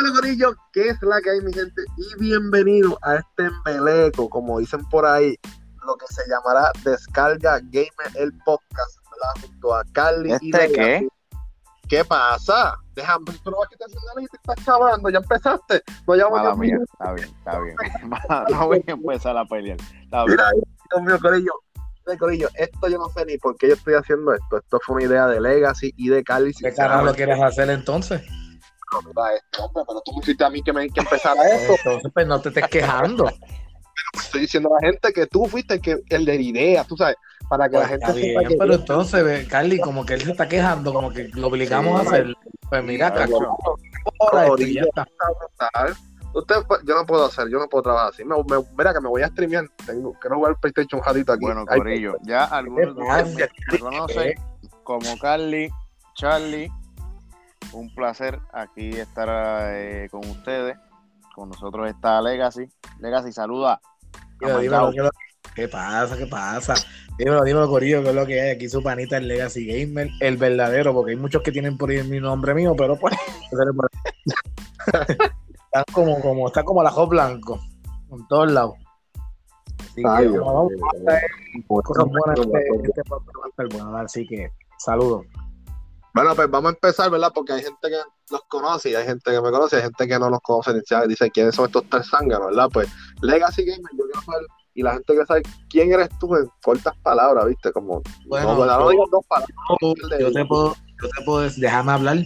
Dímelo, Corillo, ¿qué es la que hay, mi gente? Y bienvenido a este embeleco, como dicen por ahí, lo que se llamará Descarga Gamer, el podcast, ¿verdad? Junto a Carly y ¿Este qué? ¿Qué pasa? Déjame, pero que te hacen y te estás chavando, ya empezaste. No llevamos Mala diez mía, está bien, está bien. No voy a empezar a pelear. Está bien. Mira, Dios mío, Corillo. Mira, Corillo, esto yo no sé ni por qué yo estoy haciendo esto. Esto fue una idea de Legacy y de Carly. ¿Qué carajo lo quieres hacer entonces? Mira esto, hombre, pero tú me hiciste a mí que me que empezara esto. Entonces, pues no te estés quejando. Estoy diciendo a la gente que tú fuiste el, que, el de la idea, tú sabes, para que la Pues, gente sepa bien, que pero entonces, Carly, como que él se está quejando, como que lo obligamos Sí. a hacer. Pues mira, brutal. Usted, pues, yo no puedo hacer, yo no puedo trabajar así. Me, me- mira que me voy a streamear. Tengo, quiero jugar PlayStation un ratito aquí. Bueno, Corillo, ya algunos de ustedes me conocen como Carly, Charlie. Un placer aquí estar eh, con ustedes. Con nosotros está Legacy. Legacy, saluda. Dímelo, dímelo, ¿qué, lo- qué pasa? ¿Qué pasa? Dímelo, dímelo, Corillo, que es lo que hay. Aquí su panita, el Legacy Gamer, el verdadero, porque hay muchos que tienen por ahí mi nombre mío, pero pues. Están como, como, está como el ajo blanco, en todos lados. Así Ay, que Dios vamos mío. a hacer cosas buenas. Este, este bueno, así que saludos. Bueno, pues vamos a empezar, ¿verdad? Porque hay gente que nos conoce y hay gente que me conoce, hay gente que no nos conoce ni siquiera dice quiénes son estos tres zánganos, ¿verdad? Pues Legacy Gamer, yo quiero saber, y la gente que sabe quién eres tú en cortas palabras, ¿viste? Como, Bueno, no, digas dos palabras. Yo te puedo, yo te puedo decir, déjame hablar.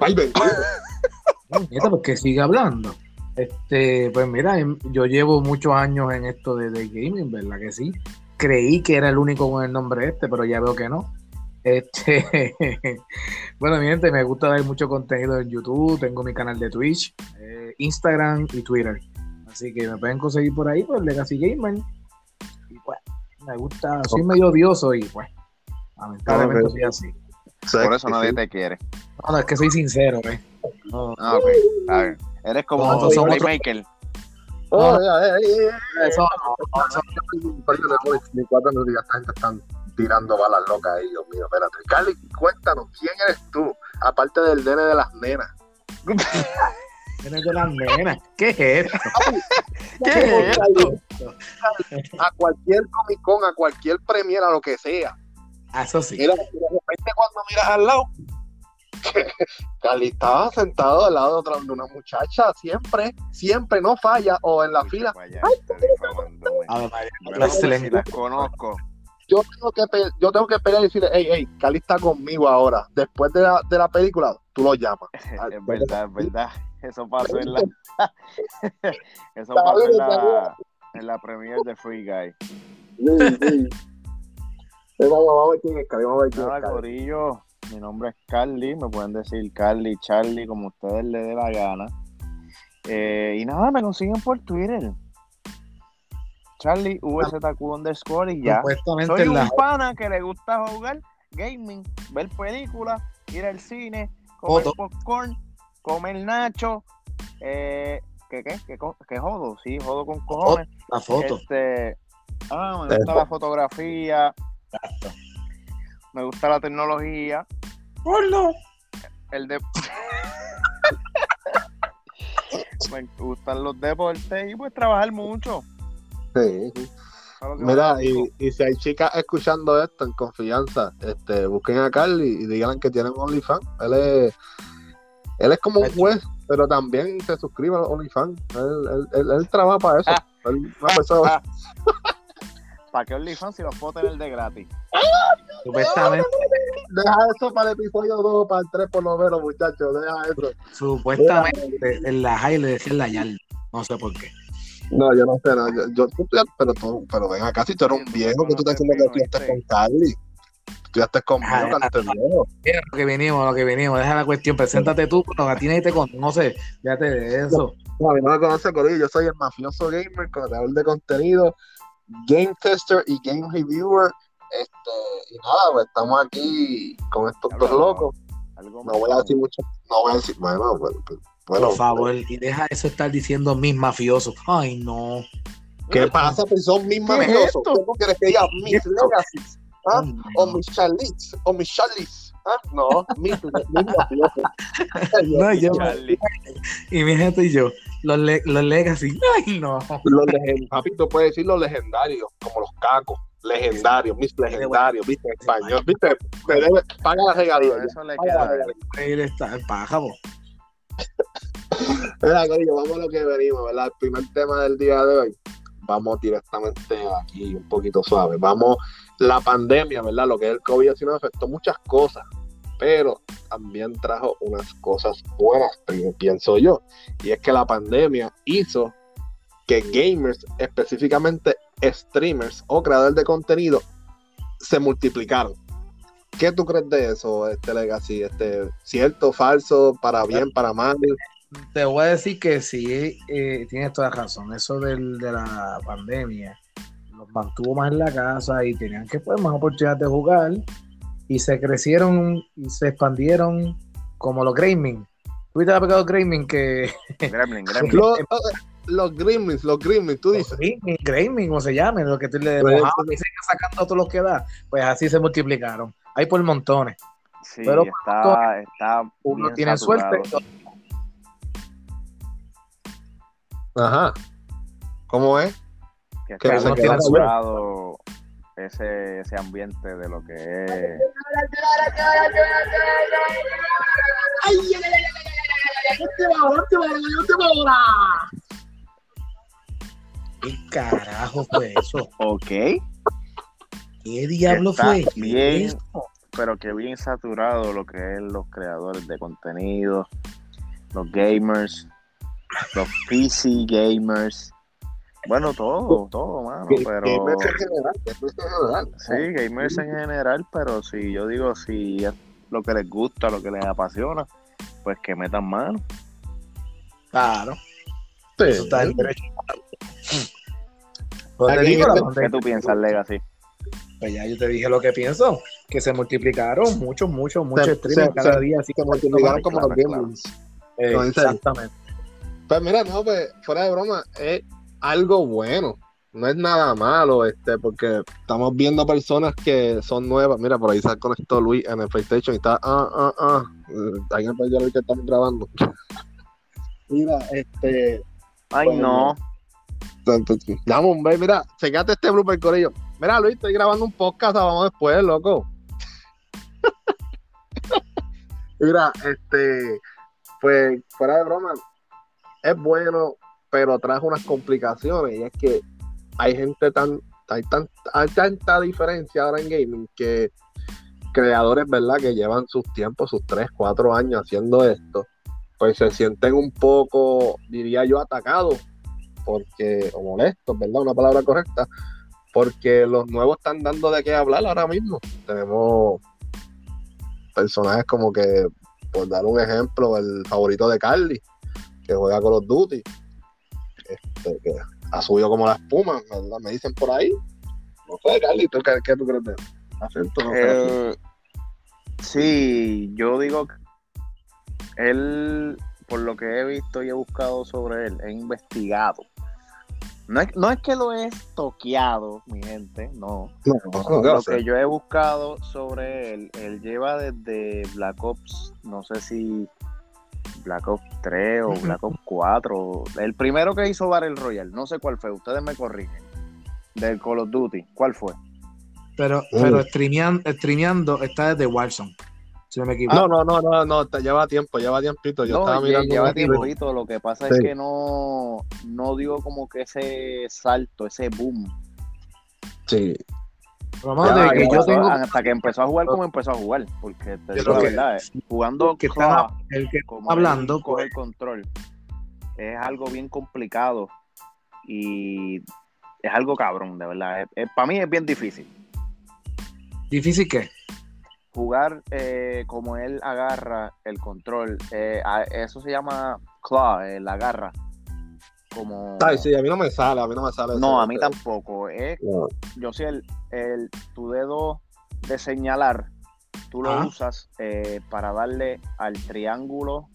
Ay, ven. Porque sigue hablando. Este, pues mira, em, yo llevo muchos años en esto de, de gaming, ¿verdad que sí? Creí que era el único con el nombre este, pero ya veo que no. Este, bueno, mi gente, me gusta ver mucho contenido en YouTube, tengo mi canal de Twitch, eh, Instagram y Twitter. Así que me pueden conseguir por ahí, pues Legacy Gamer. Y pues, me gusta, soy medio odioso y pues, lamentablemente soy así. Por eso nadie te quiere. No, no, es que soy sincero, ¿eh? No, Ah, ok, está bien. Eres como Nosotros somos Playmaker. Oh, ya, eh, eh, eh, eso eh. Ni cuatro minutos ya esta gente están tirando balas locas ahí, Dios mío, espérate. Carly, cuéntanos, ¿quién eres tú? Aparte del nene de las nenas. Tienes de las nenas. ¿Qué es esto? ¿Qué es esto? A cualquier Comic Con, a cualquier premier, a lo que sea. Ah, eso sí. Mira, de repente cuando miras al lado, Carly estaba sentado al lado de, otra, de una muchacha, siempre, siempre, no falla, o en la fila. Vaya, estoy difamándome. A ver, María, Bueno, las si lenguas. las conozco. Yo tengo que, yo tengo que pelear y decirle, hey, hey, Carly está conmigo ahora. Después de la, de la película, tú lo llamas. Es verdad, es verdad. Eso pasó en la. Eso pasó en la, en la premiere de Free Guy. Sí, sí. Eh, vamos, a ver quién es Carly, vamos a ver quién es. Corillo. Mi nombre es Carly. Me pueden decir Carly, Charlie, como ustedes les dé la gana. Eh, y nada, me consiguen por Twitter. Charlie, VZQ underscore y ya. Soy en la- un pana que le gusta jugar gaming, ver películas, ir al cine, comer popcorn, comer nacho. Eh, ¿Qué qué? ¿Qué, qué jodo? Sí, jodo con cojones. la foto. Este, ah, me gusta la fotografía, me gusta la tecnología, Gordo. el de... me gustan los deportes y pues trabajar mucho. Sí, sí. Mira, y, y si hay chicas escuchando esto en confianza, este, busquen a Carly y digan que tienen OnlyFans. Él es, él es como un juez, pero también se suscribe a OnlyFans. Él, él, él, él trabaja para eso. Él, una persona- ¿Para qué OnlyFans si los puedo tener de gratis? Supuestamente, deja eso para el episodio 2, para el 3 por lo menos, muchachos. Deja eso. supuestamente en la high le decían la yarda. No sé por qué. No, yo no sé, no, yo, yo tú pero, tú, pero ven acá, si tú eres un viejo, que tú estás diciendo que estudiaste con Carly. Estudiaste conmigo, Ah, canto viejo. Mira lo que vinimos, lo que vinimos. Deja la cuestión. Preséntate tú, pero a ti nadie te conoce. Fíjate de eso. No, a mí no me conoce, Corillo. Yo soy el mafioso gamer, creador de contenido, game tester y game reviewer. Este, y nada, pues estamos aquí con estos dos locos. No voy a decir mucho, no voy a decir, bueno, bueno, pues, bueno, Por favor. Y deja eso estar diciendo mis mafiosos. Ay, no. ¿qué pasa? Pues son mis ¿Qué es mafiosos. ¿Cómo quieres que diga mis legacies? ¿Ah? O mis charlies, o mis charlies. no, mi, no, yo, y mi gente y yo, los, le, los legacy, ay no. Los legendarios, papito puede decir los legendarios, como los cacos, legendarios, mis legendarios, viste, español, viste, paga la regalía. Eso le queda. Ahí está, el pájaro. Mira, vamos a lo que venimos, ¿verdad? El primer tema del día de hoy. Vamos directamente aquí, un poquito suave. Vamos, la pandemia, ¿verdad? Lo que es el COVID-19 afectó muchas cosas, pero también trajo unas cosas buenas, pienso yo. Y es que la pandemia hizo que gamers, específicamente streamers o creadores de contenido, se multiplicaron. ¿Qué tú crees de eso, este Legacy? Este, ¿Cierto, falso, para bien, para mal? Te voy a decir que sí, eh, tienes toda razón. Eso del, de la pandemia los mantuvo más en la casa y tenían que pues más oportunidades de jugar y se crecieron y se expandieron como los Gremlins. ¿Tuviste la pegado Gremlin que... Gremlin, Gremlin. Los, los Gremlins, los Gremlins, tú dices. Gremlins, Gremlins, como se llamen, lo que tú le pues, y siguen sacando todos los que da. Pues así se multiplicaron. Hay por montones. Sí, Pero está, está uno tiene suerte. Ajá. ¿Cómo es? Que, que está saturado ese, ese ambiente de lo que es. ¿Qué carajo fue eso? Ok. ¿Qué diablo fue? Bien, pero que bien saturado lo que es los creadores de contenido, los gamers, los PC gamers. Bueno, todo, todo, mano, pero... Gamers en general, gamers en general. Sí, gamers en general, pero si yo digo, si es lo que les gusta, lo que les apasiona, pues que metan mano. Claro. Sí. Eso está en derecho. ¿Qué tú piensas, Legacy? Pues ya yo te dije lo que pienso, que se multiplicaron muchos, muchos, muchos streamers cada día, así que multiplicaron como los gamers. exactamente. Pues mira, no, pues fuera de broma, es algo bueno. No es nada malo, este, porque estamos viendo personas que son nuevas. Mira, por ahí se conectó Luis en el PlayStation y está, ah, ah, ah. Alguien puede ver que estamos grabando. mira, este. Ay, no. Vamos, mira, checate este blooper, Corillo. Mira, Luis, estoy grabando un podcast, vamos después, loco. mira, este, pues, fuera de broma, es bueno, pero trae unas complicaciones, y es que hay gente tan, hay, tan, hay tanta diferencia ahora en gaming que creadores, ¿verdad? Que llevan sus tiempos, sus 3, 4 años haciendo esto, pues se sienten un poco, diría yo, atacados porque, o molestos, ¿verdad? Una palabra correcta, porque los nuevos están dando de qué hablar ahora mismo. Tenemos personajes como que, por dar un ejemplo, el favorito de Carly, que juega con los Duty, este, que ha subido como la espuma, ¿verdad? Me dicen por ahí. No sé, Carly, qué, tú crees de él? Eh, sí, yo digo que él, por lo que he visto y he buscado sobre él, he investigado no es, no es que lo he toqueado, mi gente, no. lo que yo he buscado sobre él, él lleva desde Black Ops, no sé si Black Ops 3 o Black Ops 4. El primero que hizo Battle Royale, no sé cuál fue, ustedes me corrigen. Del Call of Duty, ¿cuál fue? Pero, pero streameando, streameando está desde Warzone. No, no, no, no, no, lleva tiempo, lleva tiempito. Yo estaba mirando. Lleva tiempito, lo que pasa es que no, no dio como que ese salto, ese boom. Sí. Hasta que empezó a jugar como empezó a jugar, porque te digo la verdad, eh, jugando que está, el que hablando coger el control es algo bien complicado y es algo cabrón, de verdad. para mí es bien difícil. ¿Difícil qué? Jugar eh, como él agarra el control, eh, eso se llama claw, eh, la garra. Como... Ay, sí, a mí no me sale, a mí no me sale. No, a mí tampoco. Yo sé, el, el, tu dedo de señalar, tú lo usas para darle al triángulo,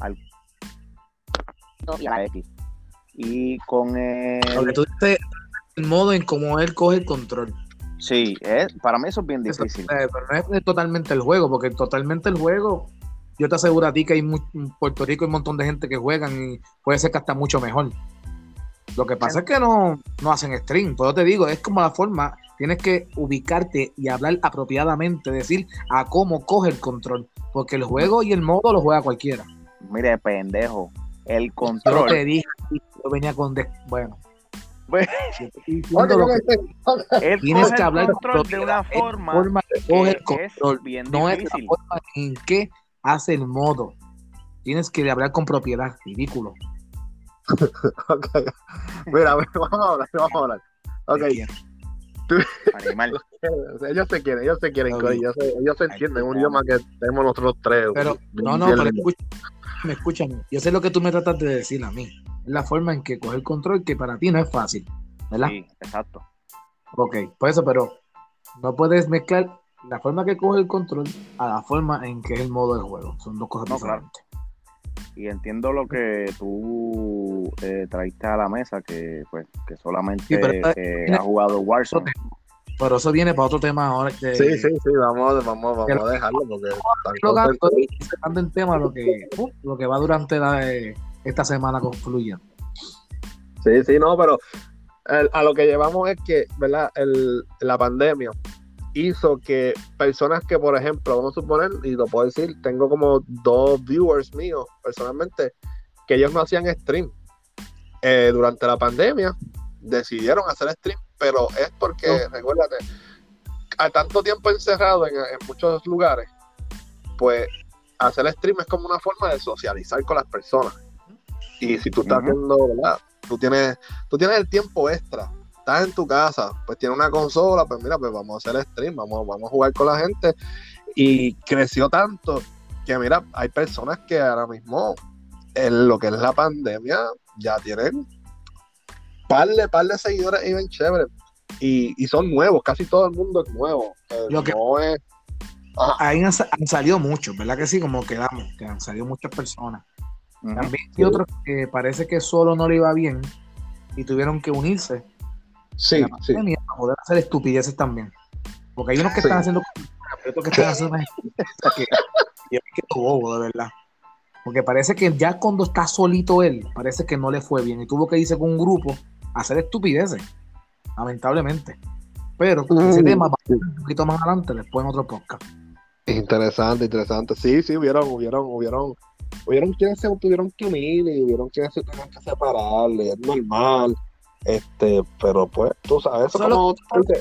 al y a la X. Y con el... tú dices el modo en cómo él coge el control. Sí, es, para mí eso es bien difícil. pero no es totalmente el juego, porque totalmente el juego, yo te aseguro a ti que hay en Puerto Rico hay un montón de gente que juegan y puede ser que hasta mucho mejor. Lo que pasa es que no, no hacen stream, por eso te digo, es como la forma, tienes que ubicarte y hablar apropiadamente, decir a cómo coge el control, porque el juego y el modo lo juega cualquiera. Mire, pendejo, el control. Yo te dije, yo venía con. Bueno. Pues, tienes que hablar control de una forma, forma que el control, bien no es la forma en que hace el modo. Tienes que hablar con propiedad, ridículo. okay. Mira, vamos a hablar, vamos a hablar. Ok. Animal. ellos se quieren, ellos se quieren, ellos, se, ellos se entienden, un idioma que tenemos nosotros tres. Pero, no, no, pero escúchame, escúchame. Yo sé lo que tú me tratas de decir a mí. Es la forma en que coger el control, que para ti no es fácil, ¿verdad? Sí, exacto. Ok, por eso, pero no puedes mezclar la forma que coge el control a la forma en que es el modo de juego. Son dos cosas diferentes. Y entiendo lo que tú eh, traiste a la mesa, que pues que solamente eh, ha jugado Warzone. Pero eso viene para otro tema ahora. Que, sí, sí, sí, vamos, vamos, vamos a dejarlo porque están el tema lo que, uh, lo que va durante eh, esta semana concluyendo. Sí, sí, no, pero a lo que llevamos es que, ¿verdad? El, la pandemia hizo que personas que, por ejemplo, vamos a suponer, y lo puedo decir, tengo como dos viewers míos personalmente, que ellos no hacían stream. Eh, durante la pandemia decidieron hacer stream, pero es porque, recuérdate, a tanto tiempo encerrado en, muchos lugares, pues hacer stream es como una forma de socializar con las personas. Y si tú estás haciendo, ¿verdad? Tú tienes, tú tienes el tiempo extra estás en tu casa, pues tiene una consola, pues mira, pues vamos a hacer stream, vamos, vamos a jugar con la gente. Y creció tanto que mira, hay personas que ahora mismo, en lo que es la pandemia, ya tienen par de, par de seguidores y ven chévere. Y, son nuevos, casi todo el mundo es nuevo. Lo que, Ahí han, salido muchos, ¿verdad que sí? Como quedamos, que han salido muchas personas. También hay otros que parece que solo no le iba bien y tuvieron que unirse Sí, sí. Para poder hacer estupideces también. Porque hay unos que están haciendo otros que están haciendo que, que, que bobo, de verdad. Porque parece que ya cuando está solito él, parece que no le fue bien y tuvo que irse con un grupo a hacer estupideces, lamentablemente. Pero ese tema va un poquito más adelante, después en otro podcast. Interesante, interesante. Sí, sí, hubieron, hubieron, hubieron, hubieron quienes se tuvieron que unir y hubieron quienes se tuvieron que separar, es normal. Este, pero pues, tú sabes, eso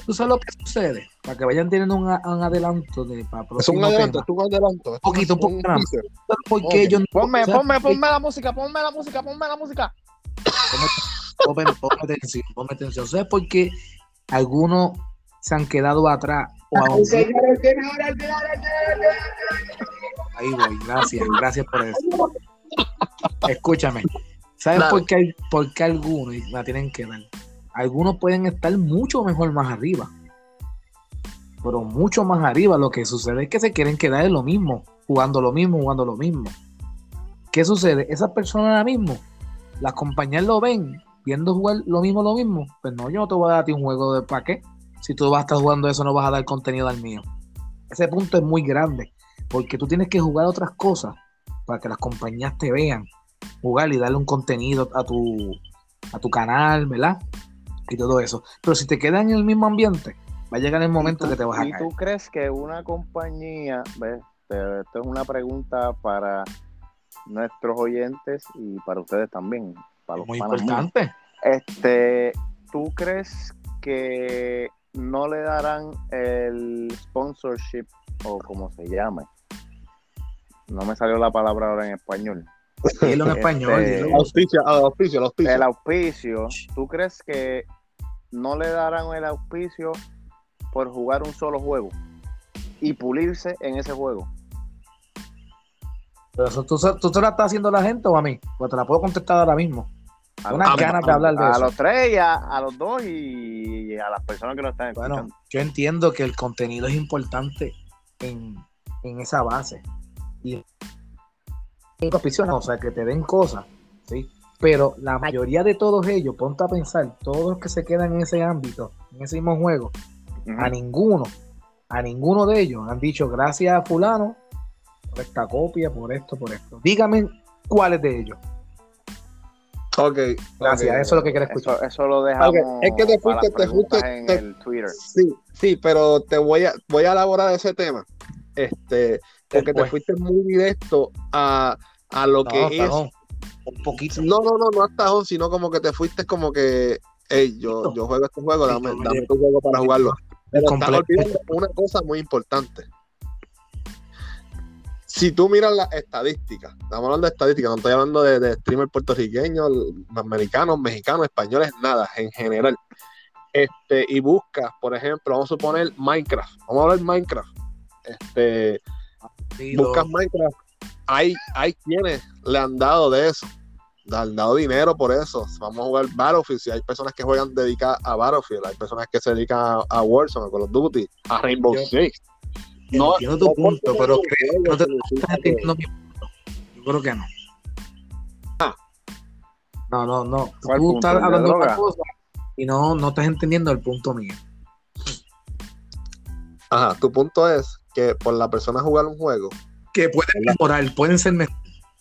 tú sabes lo que sucede, para que vayan teniendo un, un adelanto de para Es un adelanto, es un adelanto. Un poquito, un poquito. ¿Por qué yo no, ponme, ponme, ponme la música, ponme la música, ponme la música. Ponme, ponme, atención, ponme atención. ¿Sabes por qué algunos se han quedado atrás? O Ahí voy, gracias, gracias por eso. Escúchame, ¿Sabes por, qué por qué algunos la tienen que dar? Algunos pueden estar mucho mejor más arriba. Pero mucho más arriba. Lo que sucede es que se quieren quedar en lo mismo. Jugando lo mismo, jugando lo mismo. ¿Qué sucede? Esas personas ahora mismo, las compañías lo ven, viendo jugar lo mismo, lo mismo. Pues no, yo no te voy a dar un juego de pa' qué. Si tú vas a estar jugando eso, no vas a dar contenido al mío. Ese punto es muy grande. Porque tú tienes que jugar otras cosas para que las compañías te vean jugar y darle un contenido a tu, a tu canal, ¿verdad? Y todo eso. Pero si te quedas en el mismo ambiente, va a llegar el momento que te vas a ¿Y tú crees que una compañía, ves, esto es una pregunta para nuestros oyentes y para ustedes también, para los Muy importante. Este, ¿tú crees que no le darán el sponsorship o como se llame? No me salió la palabra ahora en español en español. Este, auspicio, auspicio, auspicio. El auspicio. ¿Tú crees que no le darán el auspicio por jugar un solo juego y pulirse en ese juego? Pero eso, ¿tú, ¿tú, te la estás haciendo a la gente o a mí? Pues te la puedo contestar ahora mismo. A Unas ganas de hablar de a eso. A los tres y a, los dos y a las personas que nos están escuchando. Bueno, yo entiendo que el contenido es importante en, en esa base. Y o sea, que te den cosas, ¿sí? Pero la mayoría de todos ellos, ponte a pensar, todos los que se quedan en ese ámbito, en ese mismo juego, A ninguno, a ninguno de ellos han dicho gracias a fulano por esta copia, por esto, por esto. Dígame cuáles de ellos. Ok. Gracias, eso es lo que quiero escuchar. Eso, eso lo dejamos es que te fuiste- te fuiste- en te- el Twitter. Sí, sí, pero te voy a, voy a elaborar ese tema. Este, porque te fuiste muy directo a, a lo que es. tajón, un poquito. No, no, no, no hasta tajón, sino como que te fuiste como que, hey, yo, yo juego este juego, dame, dame tu juego para jugarlo. Pero estás olvidando una cosa muy importante. Si tú miras las estadísticas, estamos hablando de estadísticas, no estoy hablando de, de streamers puertorriqueños, americanos, mexicanos, españoles, nada, en general. Este, y buscas, por ejemplo, vamos a suponer Minecraft, vamos a hablar de Minecraft. Este, buscas Minecraft, hay, hay quienes le han dado de eso, le han dado dinero por eso. Vamos a jugar Battlefield, si hay personas que juegan dedicadas a Battlefield, hay personas que se dedican a, a Warzone, a Call of Duty, a Rainbow Yo- Six. No, Entiendo tu no punto, porque pero no creo que no te estás entendiendo mi punto. Yo creo que no. No, no, no. Ah. ¿Cuál Tú estás ¿El de hablando de otra cosa y no, no estás entendiendo el punto mío. Ajá, tu punto es que por la persona jugar un juego, Que pueden mejorar, pueden ser mejor.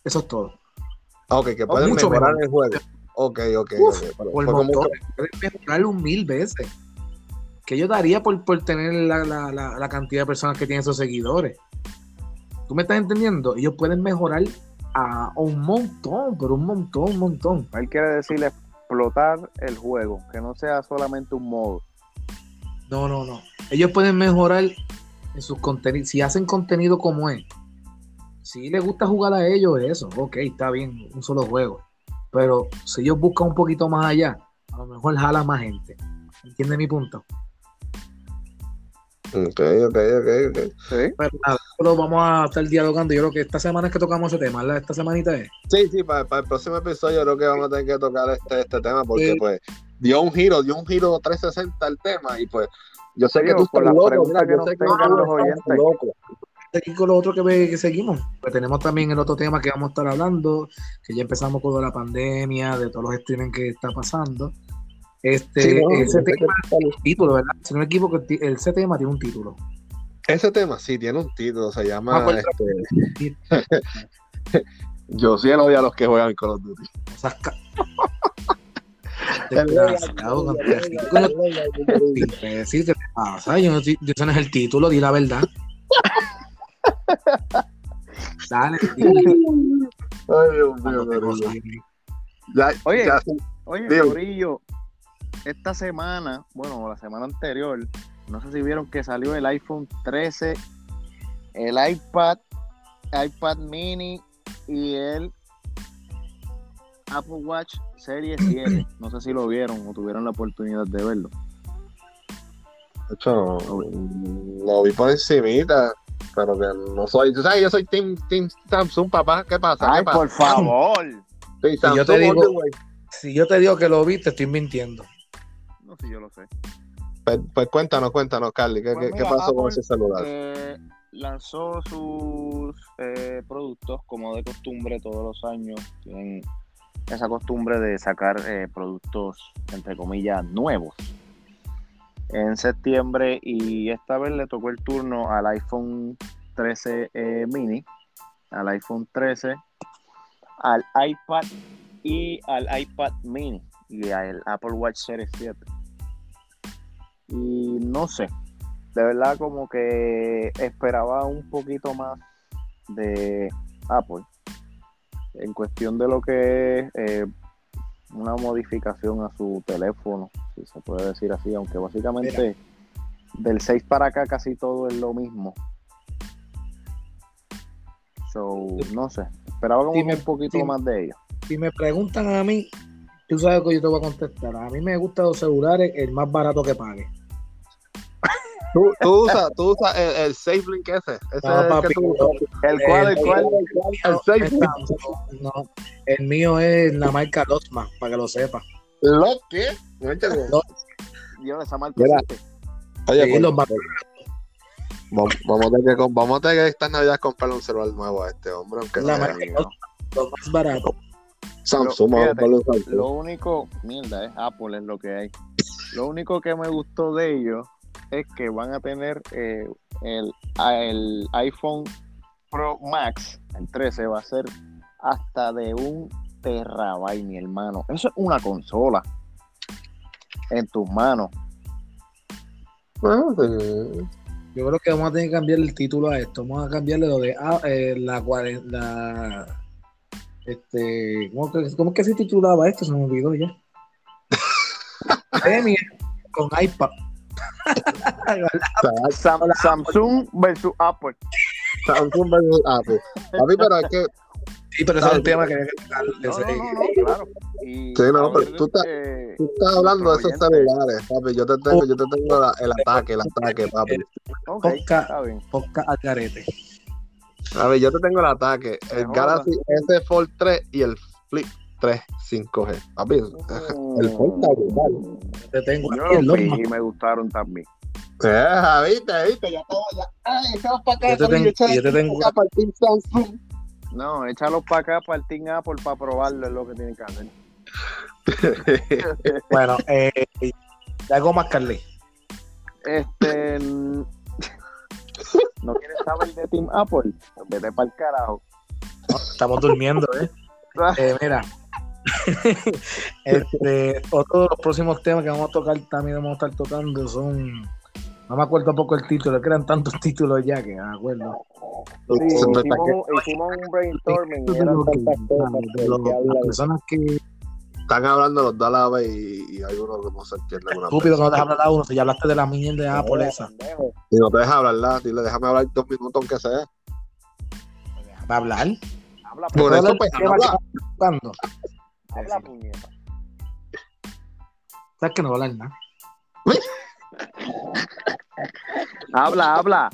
Eso es todo. ah, ok, que pueden mucho mejorar mejor. el juego. Ok, ok, Uf, ok. Pero Por montón. Pueden mejorarlo un mil veces. Que yo daría por, por tener la, la- la- la cantidad de personas que tienen esos seguidores. ¿Tú me estás entendiendo? Ellos pueden mejorar a un montón, pero un montón, un montón. Él quiere decir explotar el juego, que no sea solamente un modo. No, no, no. Ellos pueden mejorar en sus contenidos. Si hacen contenido como es. Si les gusta jugar a ellos, eso. Ok, está bien, un solo juego. Pero si ellos buscan un poquito más allá, a lo mejor jala más gente. ¿Entiendes mi punto? Ok, ok, ok, ok. Sí. Pero nada, lo vamos a estar dialogando. Yo creo que esta semana es que tocamos ese tema, ¿verdad? Esta semanita es. Sí, sí, para, para el próximo episodio creo que vamos a tener que tocar este, este tema porque Sí. pues dio un giro, dio un giro 360 al tema y pues yo sé que tú por estás las loco, que yo nos sé que los estás oyentes. loco. Aquí con lo otro que, ve- que seguimos. Pues tenemos también el otro tema que vamos a estar hablando, que ya empezamos con la pandemia, de todos los streaming que está pasando. Este, Sí, no, ese tema estás loco. título, ¿verdad? Si no me equivoco, ese tema tiene un título. Ese tema sí tiene un título, se llama Ah, pues, este, Yo sí odio a los que juegan Call of Duty. Desgraciado, con imbécil, ¿qué pasa? Yo no ese no es el título, di la verdad. Dale, dile. Ay, Dios mío. Ya, Oye. ya. Oye. Corillo, esta semana, bueno, la semana anterior, no sé si vieron que salió el iPhone 13, el iPad, iPad mini y el Apple Watch Serie 7. No sé si lo vieron o tuvieron la oportunidad de verlo. De hecho, no, lo vi por encimita, pero que no soy. Tú sabes, yo soy Team, team Samsung, papá. ¿Qué pasa? Ay, ¿Qué pasa? por favor. Sí, yo te digo-. Si yo te digo que lo vi, te estoy mintiendo. No sé, yo lo sé. Pues, pues cuéntanos, cuéntanos, Carly, ¿qué, Pues qué pasó con ese celular? Eh, lanzó sus eh, productos como de costumbre todos los años. Tienen esa costumbre de sacar eh, productos, entre comillas, nuevos. En septiembre y esta vez le tocó el turno al iPhone 13 eh, mini, al iPhone 13, al iPad y al iPad mini y al Apple Watch Series 7. Y no sé, de verdad como que esperaba un poquito más de Apple en cuestión de lo que es eh, una modificación a su teléfono, si se puede decir así, aunque básicamente del 6 para acá casi todo es lo mismo. So, no sé, esperaba como me- un poquito más de ellos. Si me preguntan a mí, tú sabes que yo te voy a contestar. A mí me gustan los celulares el más barato que pague. Tú, tú usas, tú usas el, el SafeLink ese. Ese No, es papi, que tú usas. El cual, el el- cual, El SafeLink. No, el mío es la marca Lotman, para que lo sepa. ¿Lo qué? No entiendo. esa marca Mira. existe. Oye, Sí, pues, los más- vamos, vamos a tener que, vamos a tener que esta Navidad comprarle un celular nuevo a este hombre, aunque La no marca Lotman, los más baratos. Samsung, Pero, fíjate. Lo único, mierda, es Apple es lo que hay. Lo único que me gustó de ellos es que van a tener eh, el, el iPhone Pro Max, el 13, va a ser hasta de un terabyte, mi hermano. Eso es una consola en tus manos. Bueno, sí. Yo creo que vamos a tener que cambiar el título a esto. Vamos a cambiarle lo de ah, eh, la, la este, ¿cómo, cómo que se titulaba esto? Se me olvidó ya. Premio con iPad. Sam- Samsung versus Apple. Samsung versus Apple. Papi, pero es que Sí, pero ese es el tema que había que. No, no, no, claro. Y Sí, no, a pero tú estás- eh, tú estás hablando de esos celulares, papi. Yo te tengo, yo te tengo la- el ataque, el ataque, papi. ok, Podcast. está bien. podcast al garete. A ver, yo te tengo el ataque. El Galaxy S Fold 3 y el Flip 3 5G. Papi, el Fold está brutal. Te tengo Yo aquí los y me gustaron también. Eh, viste, viste, ya estamos ya. Ay, echamos para acá, Yo te tengo- yo te tengo para acá para el Team Samsung. No, échalos para acá, para el Team Apple, para probarlo, es lo que tienen que hacer. Bueno, eh, algo más, Carly. Este. ¿No quieres saber de Team Apple? Vete para el carajo. Estamos durmiendo, ¿eh? Eh, mira, este, otro de los próximos temas que vamos a tocar también vamos a estar tocando son, no me acuerdo poco el título, es que eran tantos títulos ya que me acuerdo. Sí, hicimos, hicimos un brainstorming y eran tantas cosas de que- lo- que las personas que Están hablando los dos a la y, y hay uno que no se entiende. una estúpido que no deja hablar a uno, si ya hablaste de la mierda de Apple esa. Y no te deja hablar, ¿la? Dile, déjame hablar dos minutos aunque sea. va a hablar. Habla, Por ¿Puedo eso, hablar pues, habla. Habla, puñeta. Sabes que no va a hablar nada. Habla, habla.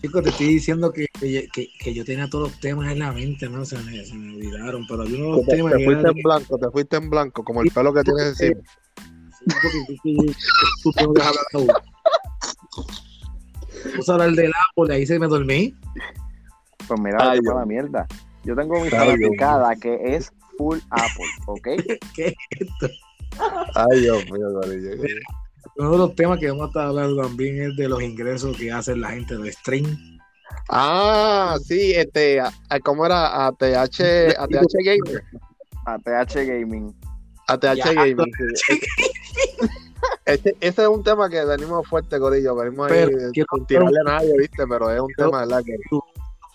Chicos, te estoy diciendo que, que, que- que yo tenía todos los temas en la mente, ¿no? Se me, se me olvidaron, pero hay uno de los Te, temas te fuiste en blanco, te fuiste en blanco, como el pelo que tienes encima. Sí, porque- porque tú tengo que hablar a hablar del Apple, ahí se me dormí. Pues mira, Ay, la mierda. Yo tengo mi fanaticada que es full Apple, ¿ok? ¿Qué es esto? Ay, Dios mío, Corillo. Uno de los temas que vamos a estar hablando también es de los ingresos que hace la gente de stream. Ah, sí, este, a- a- ¿cómo era? ATH, ATH Gamer. ATH Gaming. ATH Ya, Gaming. sí. Este- ese es un tema que venimos fuerte, Corillo. Venimos ahí Pero, eh, quiero- sin tirarle a nadie, ¿viste? Pero es un Quiero- tema, ¿verdad? Que... Un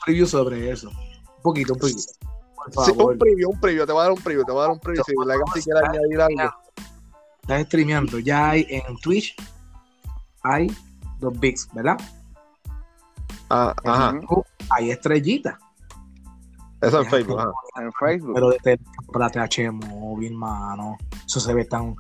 preview sobre eso. Un poquito, un poquito. Por Sí, favor. un preview, un preview. Te voy a dar un preview, te voy a dar un preview. Si Legacy quiere añadir algo. Estás streameando. Ya hay en Twitch, hay dos bigs, ¿verdad? Ah, ajá. Hay estrellitas. Eso en Facebook, ajá. En Facebook. Pero de teléfono para TH móvil, mano. Eso se ve tan,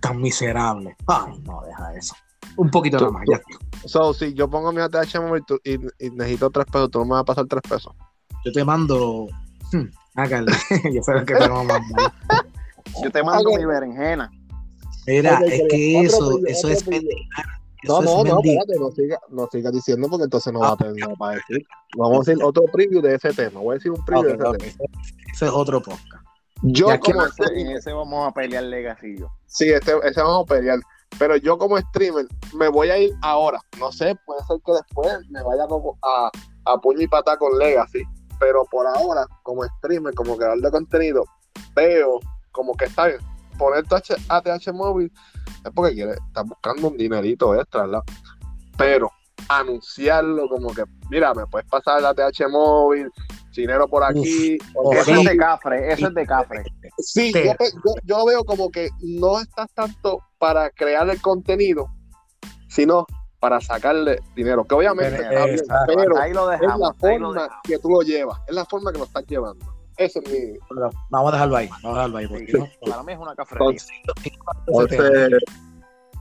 tan miserable. Ay, no, deja eso. Un poquito Tú- nada más, ya. So, si yo pongo mi ATH móvil tú- y, y necesito tres pesos, tú no me vas a pasar tres pesos. Yo te mando. Hmm, hágale. Yo sé lo que te vamos a mandar. Yo te mando mi berenjena. Mira, es que otro eso, eso otro es mendigar. No, Eso no, es no, mendigar. espérate, no sigas no siga diciendo porque entonces no va Ah. a tener nada para decir. Vamos a decir otro preview de ese tema. Voy a decir un preview Ok, de ese ok. tema. Ese es otro podcast. Yo Ya, ¿qué como más? En ese vamos a pelear Legacy y yo. Sí, este, ese vamos a pelear. Pero yo como streamer me voy a ir ahora. No sé, puede ser que después me vaya como a, a puño y pata con Legacy. Pero por ahora, como streamer, como creador de contenido, veo como que está bien. Poner tu ATH móvil es porque quiere, estás buscando un dinerito extra, ¿verdad? Pero anunciarlo como que, mira, me puedes pasar el ATH móvil, dinero por aquí. porque Eso Ok. es de cafre, eso es de cafre. Sí, yo, yo, yo veo como que no estás tanto para crear el contenido, sino para sacarle dinero. Que obviamente Pero, está bien, exacto. pero Ahí lo es dejamos. la ahí lo forma que tú lo llevas, es la forma que lo estás llevando. Eso es mi. Pero vamos a dejarlo ahí. Vamos a dejarlo ahí. Porque Sí, no, Para mí es una cafrería. Entonces,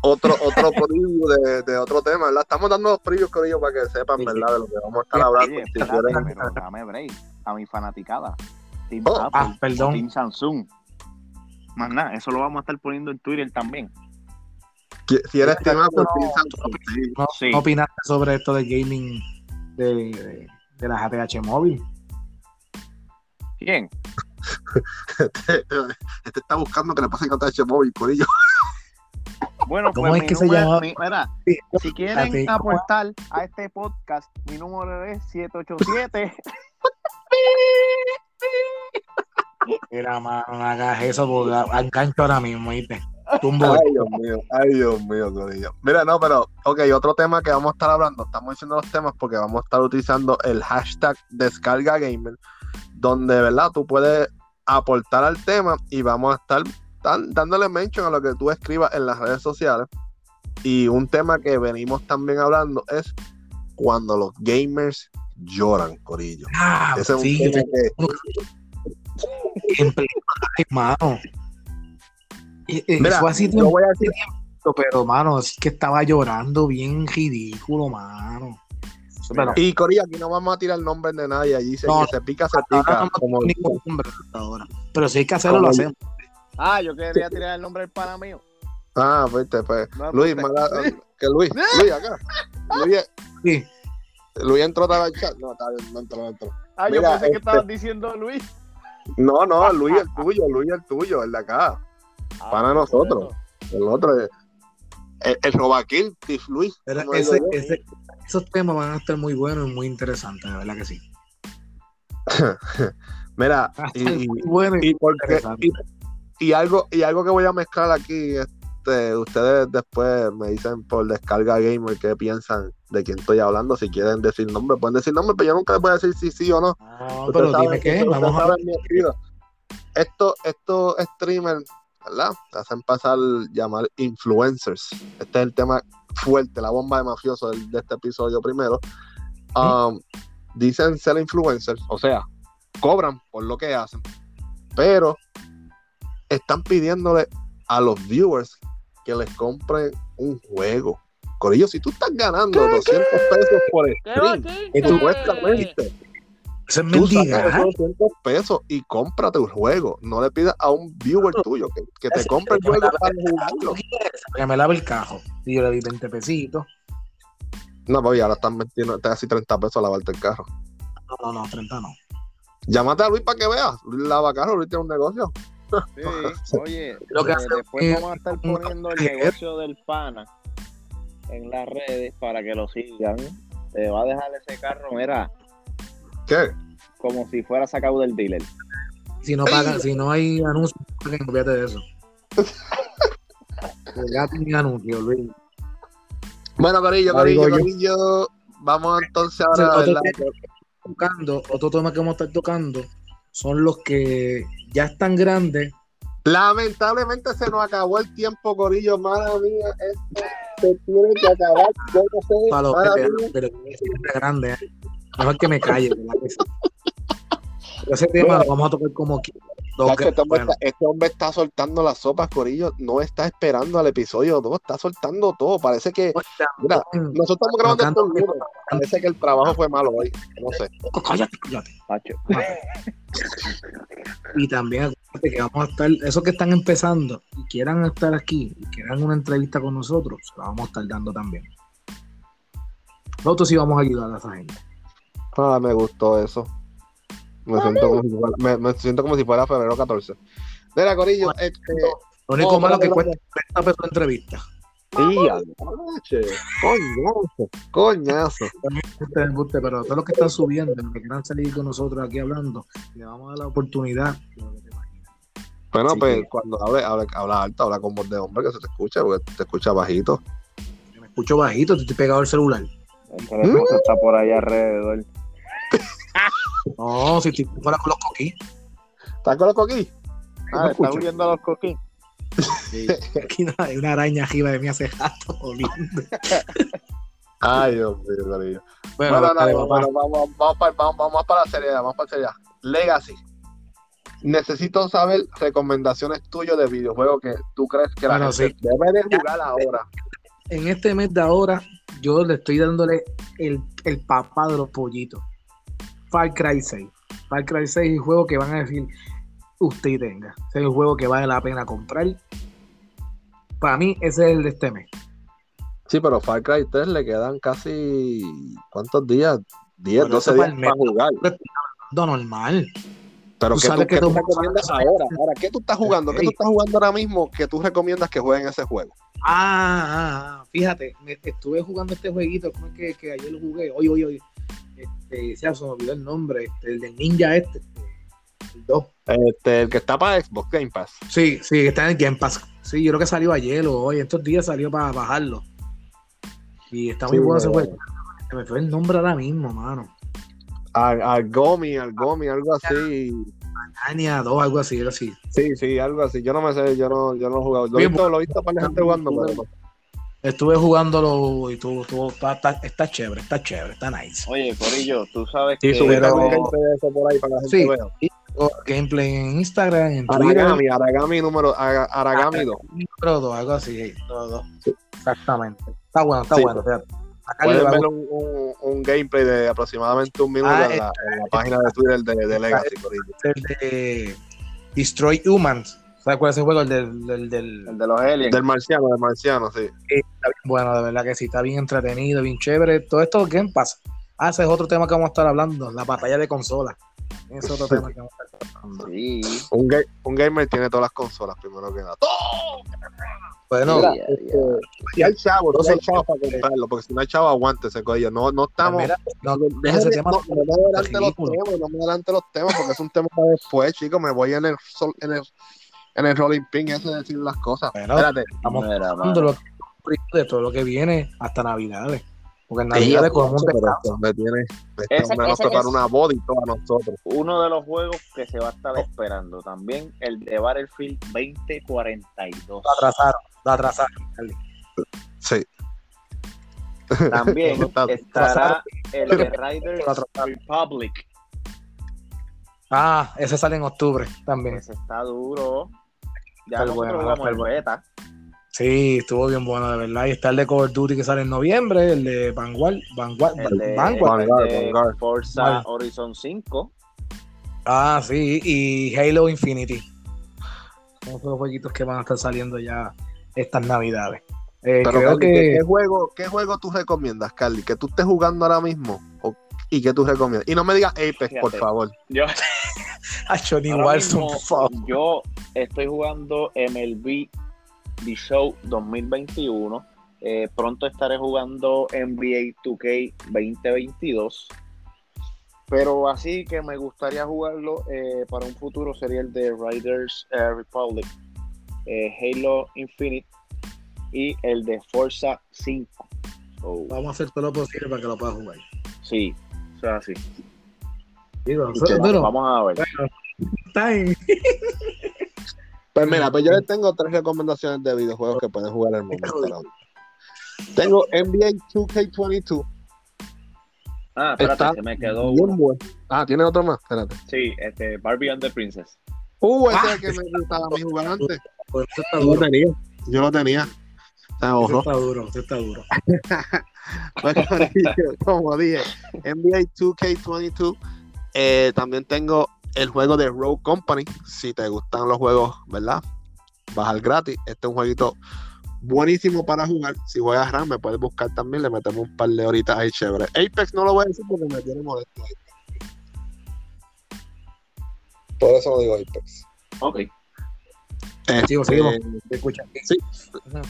otro, otro preview de, de otro tema, ¿verdad? Estamos dando los previews, Corillo, para que sepan, Sí, sí. ¿verdad? De lo que vamos a estar hablando. Oye, Si espérate, quieren- pero dame break. A mi fanaticada. Team Oh, Apple, ah, perdón. Team Samsung. Más nada, eso lo vamos a estar poniendo en Twitter también. Si eres Apple, No, no, Sí. no opinaste sobre esto de gaming de, de, de las ATH móvil. ¿Quién? Este, este está buscando que le pasen ATH móvil, Corillo. Bueno, ¿Cómo pues es mi que se llama? mi- mira, Sí, si quieren aportar a este podcast, mi número es 787. Mira, mano, no hagas eso porque engancho ahora mismo, ¿viste? Tumbo. Ay, Dios mío, ay, Dios mío, Corillo. Mira, no, pero, ok, otro tema que vamos a estar hablando, estamos diciendo los temas porque vamos a estar utilizando el hashtag descarga gamer, donde, ¿verdad? Tú puedes aportar al tema y vamos a estar dan- dándole mention a lo que tú escribas en las redes sociales. Y un tema que venimos también hablando es cuando los gamers lloran, Corillo. Ah, Ese es un sí, tema que, Y- y Mira, fue así yo tiempo, voy a decir, pero, mano, es que estaba llorando bien ridículo, mano. Pero, y Corillo, aquí no vamos a tirar nombres de nadie, allí No, que se pica, se no pica. como- nombre ahora. Pero si hay que hacerlo, lo hacemos. Ah, yo quería tirar el nombre del pana mío. Ah, viste, pues. No, Luis, pues, mala- que Luis, Luis acá. Luis, Sí. Luis entró vez al chat. No, está bien, no entró, no entró. Ah, yo pensé que este- estabas diciendo Luis. No, no, Luis el tuyo, Luis el tuyo, el de acá. Ah, Para nosotros. El otro es. El, el Robaquil, Tif Luis. Ese- ese- esos temas van a estar muy buenos y muy interesantes, de verdad que sí. Mira, y, estar y, porque, y, y algo, y algo que voy a mezclar aquí, este, ustedes después me dicen por descarga gamer qué piensan de quién estoy hablando. Si quieren decir nombre, pueden decir nombre, pero yo nunca les voy a decir si sí o no. No, Ustedes pero saben- dime qué, vamos a ver. Esto, estos streamers, ¿verdad? Se hacen pasar llamar influencers. Este es el tema fuerte, la bomba de mafioso de, este episodio primero. Um, dicen ser influencers, o sea, cobran por lo que hacen, pero están pidiéndole a los viewers que les compren un juego. Corillo, si tú estás ganando 200 pesos por stream, ¿Y tú- supuestamente, Eso es Tú sacas mendigar. esos 200 pesos y cómprate un juego. No le pidas a un viewer tuyo que, que te compre el juego para jugarlo. Que me lave el cajo. Y yo le di 20 pesitos. No, papi, ahora están metiendo casi 30 pesos a lavarte el carro. No, no, no, 30 no. Llámate a Luis para que veas. Luis lava carro, Luis tiene un negocio. Sí, oye, Lo que eh, después es vamos a estar poniendo el negocio del pana en las redes para que lo sigan. Te va a dejar ese carro, mira, ¿Qué? como si fuera sacado del dealer. Si no pagan, si no hay anuncios, paguen, olvídate de eso. Ya tiene anuncios, Luis. Bueno, Corillo, Corillo. Corillo. Vamos entonces ahora, tema que estamos tocando, otro tema que vamos a estar tocando son los que ya están grandes. Lamentablemente se nos acabó el tiempo, Corillo. Mala mía, esto se tiene que acabar. Yo no sé, Para los que pero grande, ¿eh? Mejor que me calle. ¿verdad que sí? Pero ese tema lo vamos a tocar como que. Chacho, este, hombre bueno, está, este hombre está soltando las sopas, Corillo. No está esperando al episodio 2, está soltando todo. Parece que. Mira, nosotros estamos grabando esto el lunes. Parece que el trabajo fue malo hoy. No sé. cállate, cállate. Pacho. Y también acuérdate que vamos a estar, esos que están empezando y quieran estar aquí y quieran una entrevista con nosotros, la vamos a estar dando también. Nosotros sí vamos a ayudar a esa gente. Ah, me gustó eso. Me siento, como si fuera, me, me siento como si fuera febrero 14. Mira, Corillo, este. Lo único No, malo que cuesta 30 pesos la entrevista. Tía. Coñazo, coñazo. Pero todos los que están subiendo, los que quieran salir con nosotros aquí hablando, le vamos a dar la oportunidad. de. Bueno, Así pues que- cuando hable, hable, habla alto, habla con voz de hombre que se te escucha, porque te escucha bajito. Me escucho bajito, te estoy pegado al celular. El teléfono está por ahí alrededor. No, si estoy fuera con los coquí. ¿Estás con los coquí? Ah, está huyendo a los coquín. Aquí no hay una araña arriba de mí hace rato. oliendo. Ay, Dios mío, Corillo. Bueno, Bueno, no, dale, no, papá. bueno, vamos, vamos, para, vamos, vamos para la seriedad, vamos para la seriedad. Legacy. Necesito saber recomendaciones tuyas de videojuegos que tú crees que la Bueno, gente sí. debe de jugar ahora. en este mes de ahora, yo le estoy dándole el, el papá de los pollitos. Far Cry 6. Far Cry 6 es un juego que van a decir usted tenga. Ese es un juego que vale la pena comprar. Para mí, ese es el de este mes. Sí, pero Far Cry 3 le quedan casi. ¿Cuántos días? 10, Bueno, 12 eso días para el para jugar. Lo normal. Pero ¿qué tú, que qué tú recomiendas ahora? Ahora, ¿qué tú estás jugando? ¿Qué tú estás jugando ahora mismo que tú recomiendas que jueguen ese juego? Ah, ah, ah, fíjate, me, estuve jugando este jueguito, ¿cómo es que, que ayer lo jugué? Hoy, hoy, hoy. Este, se me olvidó el nombre, este, el de Ninja este, este el 2. Este, el que está para Xbox Game Pass. Sí, sí, que está en Game Pass. Sí, yo creo que salió ayer o hoy, estos días salió para bajarlo. Y está muy bueno ese juego. Se me fue el nombre ahora mismo, mano. Argomi, Argomi, algo así. Ania 2, algo así, algo así. Sí, sí, algo así. Yo no me sé, yo no, yo no he jugado. Lo he visto, lo he visto para la gente jugando, pero Estuve jugándolo y tú, tú está, está, está, chévere, está chévere, está nice. Oye, Corillo, tú sabes sí, que. Subieron un gameplay de eso por ahí para la gente sí, vea. Gameplay en Instagram, en Aragami, Twitter. Aragami número, Aragami 2. Número 2, algo así, número 2. Sí. Exactamente. Está bueno, está sí, bueno, fíjate. Acá Pueden ver un, un, un, gameplay de aproximadamente un minuto ah, en, la, en, la, página de Twitter de, de Legacy. El de Destroy Humans. ¿Sabes cuál es ese juego? El del, del, del, el de los aliens. Del marciano, del marciano, sí. Está bien bueno, de verdad que sí, está bien entretenido, bien chévere. Todo esto Game Pass. Ah, ese es otro tema que vamos a estar hablando, la batalla de consolas. Ese es otro tema que vamos a estar hablando. Sí. Un, ga un gamer tiene todas las consolas, primero que nada. ¡Oh! Bueno, mira, este, si hay chavo, no hay chavo para comprarlo, porque si no hay chavo, aguántese, coño. No, no estamos. Mira, no, deja ese tema. No, no, me adelante los temas, no me adelante los temas, porque es un tema para después, chicos. Me voy en el, en el en el rolling pin ese de decir las cosas. Bueno, Espérate. Estamos hablando lo de todo lo que viene hasta Navidades. Porque en Navidades. Me tiene, este nos prepara una body toda nosotros. Uno de los juegos que se va a estar esperando también, el de Battlefield 2042. Lo atrasaron, lo atrasaron. Sí. También estará el de Riders Republic. Ah, ese sale en octubre también. Ese está duro. Ya bueno, jugamos el beta. Sí, estuvo bien bueno, de verdad. Y está el de Call of Duty que sale en noviembre, el de Vanguard, Vanguard, el de, Vanguard, el de Vanguard. Forza Vanguard. Horizon 5. Ah, sí, y Halo Infinity. Son los jueguitos que van a estar saliendo ya estas navidades. Eh, Pero creo que... ¿qué, juego, ¿qué juego tú recomiendas, Carly? ¿Que tú estés jugando ahora mismo? ¿O y que tú recomiendas. Y no me digas Apex, Fíjate, por favor. Yo, a Johnny Wilson, yo estoy jugando MLB The Show 2021. Eh, pronto estaré jugando NBA 2K 2022. Pero así que me gustaría jugarlo eh, para un futuro sería el de Riders eh, Republic, eh, Halo Infinite y el de Forza 5. Oh. Vamos a hacer todo lo posible para que lo puedas jugar. Sí, sea así. Digo, pero, vamos a ver. Bueno, pues mira, pues yo les tengo tres recomendaciones de videojuegos que pueden jugar en el momento. Tengo NBA 2K22. Ah, espérate, Está se me quedó uno. Bueno. Ah, ¿tiene otro más? Espérate. Sí, este, Barbie and the Princess. Uh, ese ah, es el que me gustaba a mí jugar antes. Pues yo lo tenía. Yo lo tenía. Está, está duro, está duro. como dije, NBA 2K22. Eh, también tengo el juego de Rogue Company. Si te gustan los juegos, ¿verdad? Bajar gratis. Este es un jueguito buenísimo para jugar. Si juegas RAM, me puedes buscar también. Le metemos un par de horitas ahí chévere. Apex no lo voy a decir porque me tiene molesto. Por eso lo digo Apex. Ok. Este, Sigo, seguimos. Sí.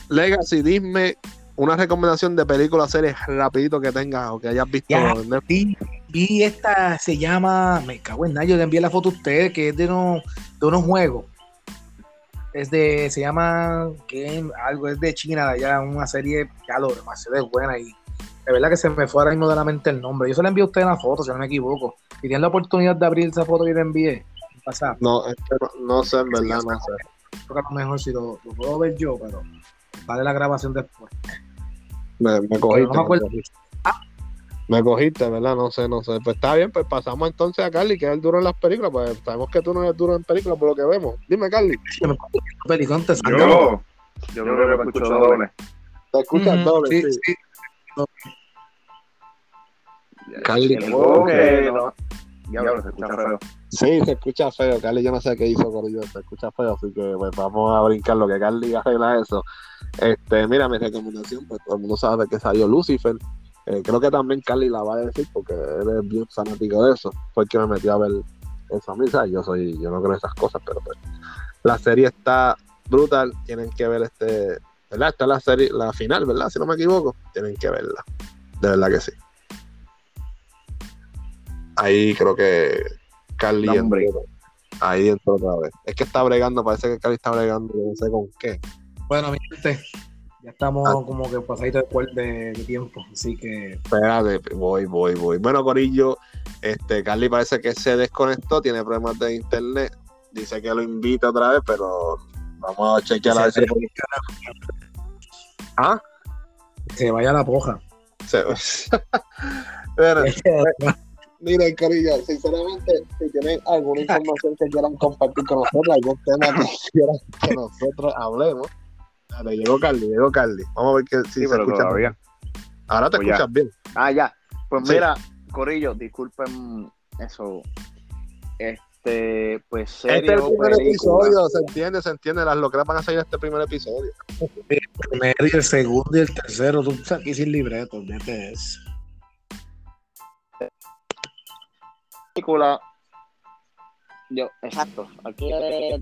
Legacy, dime una recomendación de película, series rapidito que tengas o que hayas visto. Ya, vi, vi, esta, se llama, me cago en nada, yo le envié la foto a ustedes, que es de unos, de unos juegos. Es de, se llama Game, algo, es de China, ya una serie, ya lo demasiado buena y de verdad que se me fue ahora mismo de la mente el nombre. Yo se la envié a usted en la foto, si no me equivoco. Si tienen la oportunidad de abrir esa foto que le envié, pasar. No, no, no, sé, en verdad, no sé. Creo que a lo mejor si lo, lo puedo ver yo, pero vale la grabación después. Me, me cogiste. No me, me, me, cogiste, ¿verdad? No sé, no sé. Pues está bien, pues pasamos entonces a Carly, que es el duro en las películas. Pues sabemos que tú no eres duro en películas por lo que vemos. Dime, Carly. yo, yo creo que me escucho doble. Te escuchas mm, doble, sí. sí. sí. Carly. Okay, no. Diablo, se escucha feo. Sí, se escucha feo. Carly, yo no sé qué hizo con ellos. Se escucha feo, así que pues, vamos a brincar lo que Carly arregla eso. Este, mira, mi recomendación, pues todo el mundo sabe que salió Lucifer. Eh, creo que también Carly la va a decir porque eres bien fanático de eso. Fue el que me metió a ver esa misa. Yo soy, yo no creo esas cosas, pero pues la serie está brutal. Tienen que ver este ¿verdad? Esta es la serie, la final, ¿verdad? Si no me equivoco, tienen que verla. De verdad que sí. Ahí creo que Carly entró, ahí entró otra vez. Es que está bregando, parece que Carly está bregando, no sé con qué. Bueno, mi gente, ya estamos ah. como que pasadito de, de, tiempo, así que. Espérate, voy, voy, voy. Bueno, Corillo, este, Carly parece que se desconectó, tiene problemas de internet. Dice que lo invita otra vez, pero vamos a chequear a ver si ¿Ah? Se vaya la poja. Se... Miren, Corillo, sinceramente, si tienen alguna información que quieran compartir con nosotros, algún tema que quieran que nosotros hablemos, Dale, llegó Carly, llegó Carly. Vamos a ver que, si se escucha bien. Ahora te pues escuchas bien. Ah, ya. Pues mira, Corillo, disculpen eso. Este, pues serio. Este es el primer episodio, se entiende, se entiende. Las locras van a salir este primer episodio. El primero y el segundo y el tercero. Tú estás aquí sin libreto, vete eso. Película. Yo, exacto. Aquí voy a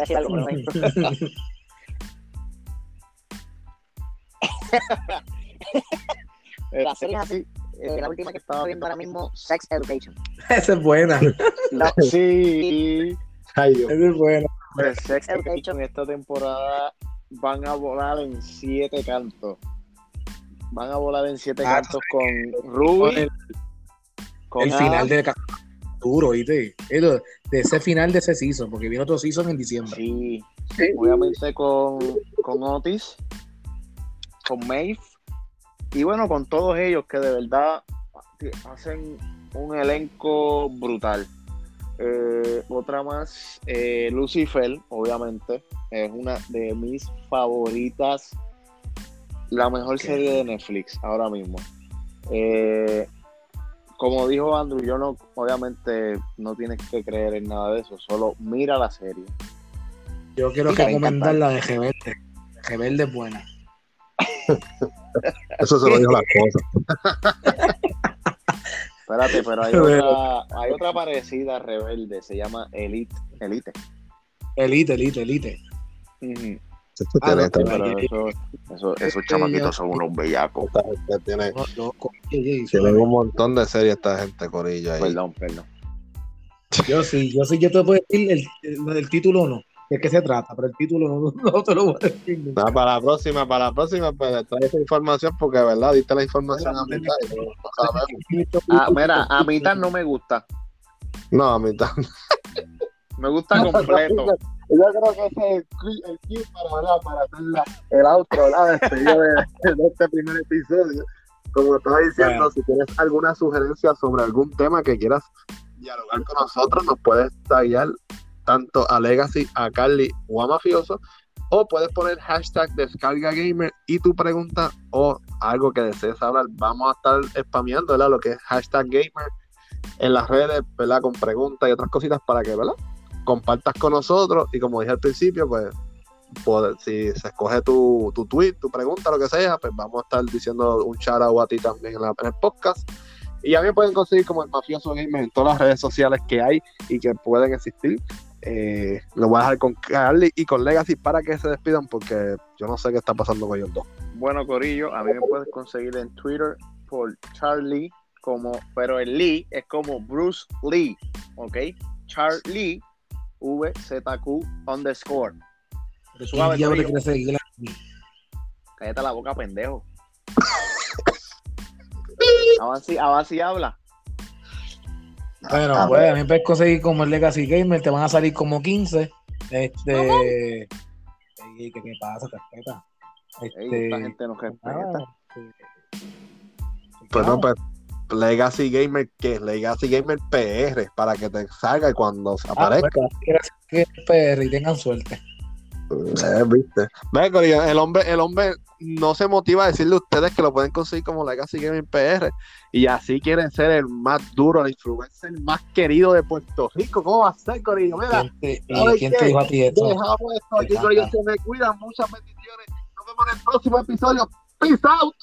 decir algo. la serie es así. Eh, la última que estaba viendo ahora mismo, Sex Education. Esa es buena. sí. Ay, Esa es buena. Sex Education esta temporada van a volar en siete cantos. Van a volar en siete ah, cantos con Ruby. Con el, final de duro, ¿viste? De ese final de ese season, porque viene otro season en diciembre. Sí, obviamente con, con Otis con Maeve y bueno, con todos ellos que de verdad hacen un elenco brutal. Eh, otra más, eh, Lucifer, obviamente, es una de mis favoritas, la mejor serie de Netflix ahora mismo. Eh, como dijo Andrew, yo no, obviamente no tienes que creer en nada de eso, solo mira la serie. Yo quiero recomendar la de Rebelde. Rebelde es buena. Eso se lo dijo la cosa. Espérate, pero hay otra, hay otra parecida rebelde, se llama Elite. Elite. Elite, Elite, Elite. Ah, eso, esos chamaquitos son unos bellacos. Tiene, un montón de series esta gente, Corillo. Ahí. Perdón, perdón. Yo sí, yo sí, yo te puedo decir el, el, el título no de qué se trata, pero el título no, no te lo voy a decir. para la próxima, para la próxima, pues trae esa información porque, ¿verdad? Diste la información a mitad. ah, mira, a mitad no me gusta. No, a mitad. me gusta completo. Yo creo que ese es el key para, para hacer la, el outro, la despedida de, de, este primer episodio. Como estaba diciendo, si tienes alguna sugerencia sobre algún tema que quieras dialogar con nosotros, nos puedes tallar tanto a Legacy, a Carly o a Mafioso, o puedes poner hashtag descarga gamer y tu pregunta o algo que desees hablar. Vamos a estar spameando lo que es hashtag gamer en las redes, ¿verdad? Con preguntas y otras cositas para que, ¿verdad? Compartas con nosotros y como dije al principio, pues si se escoge tu, tu, tweet, tu pregunta, lo que sea, pues vamos a estar diciendo un shout out a ti también en, en el podcast. Y ya me pueden conseguir como el mafioso gamer en todas las redes sociales que hay y que pueden existir. Eh, lo voy a dejar con Carly y con Legacy para que se despidan porque yo no sé qué está pasando con ellos dos. Bueno, Corillo, a mí me puedes conseguir en Twitter por Charlie, como, pero el Lee es como Bruce Lee, ¿ok? Charlie VZQ underscore. Suave, Cállate la boca, pendejo. Ahora sí habla. Bueno, ah, pues a mí me puedes conseguir como el Legacy Gamer, te van a salir como 15. Este. ¿Qué, qué pasa? Respeta. Este, esta gente no respeta. pues no, pues Legacy Gamer, ¿qué es? Legacy Gamer PR, para que te salga y cuando ah, aparezca. que PR y tengan suerte. Eh, ¿viste? el hombre, el hombre no se motiva a decirle a ustedes que lo pueden conseguir como Legacy Gaming PR y así quieren ser el más duro, el influencer más querido de Puerto Rico. ¿Cómo va a ser, Corillo? Mira, ¿quién te, ¿quién te dijo a ti esto? Dejamos esto aquí, Corillo. Se me cuidan. Muchas bendiciones. Nos vemos en el próximo episodio. Peace out.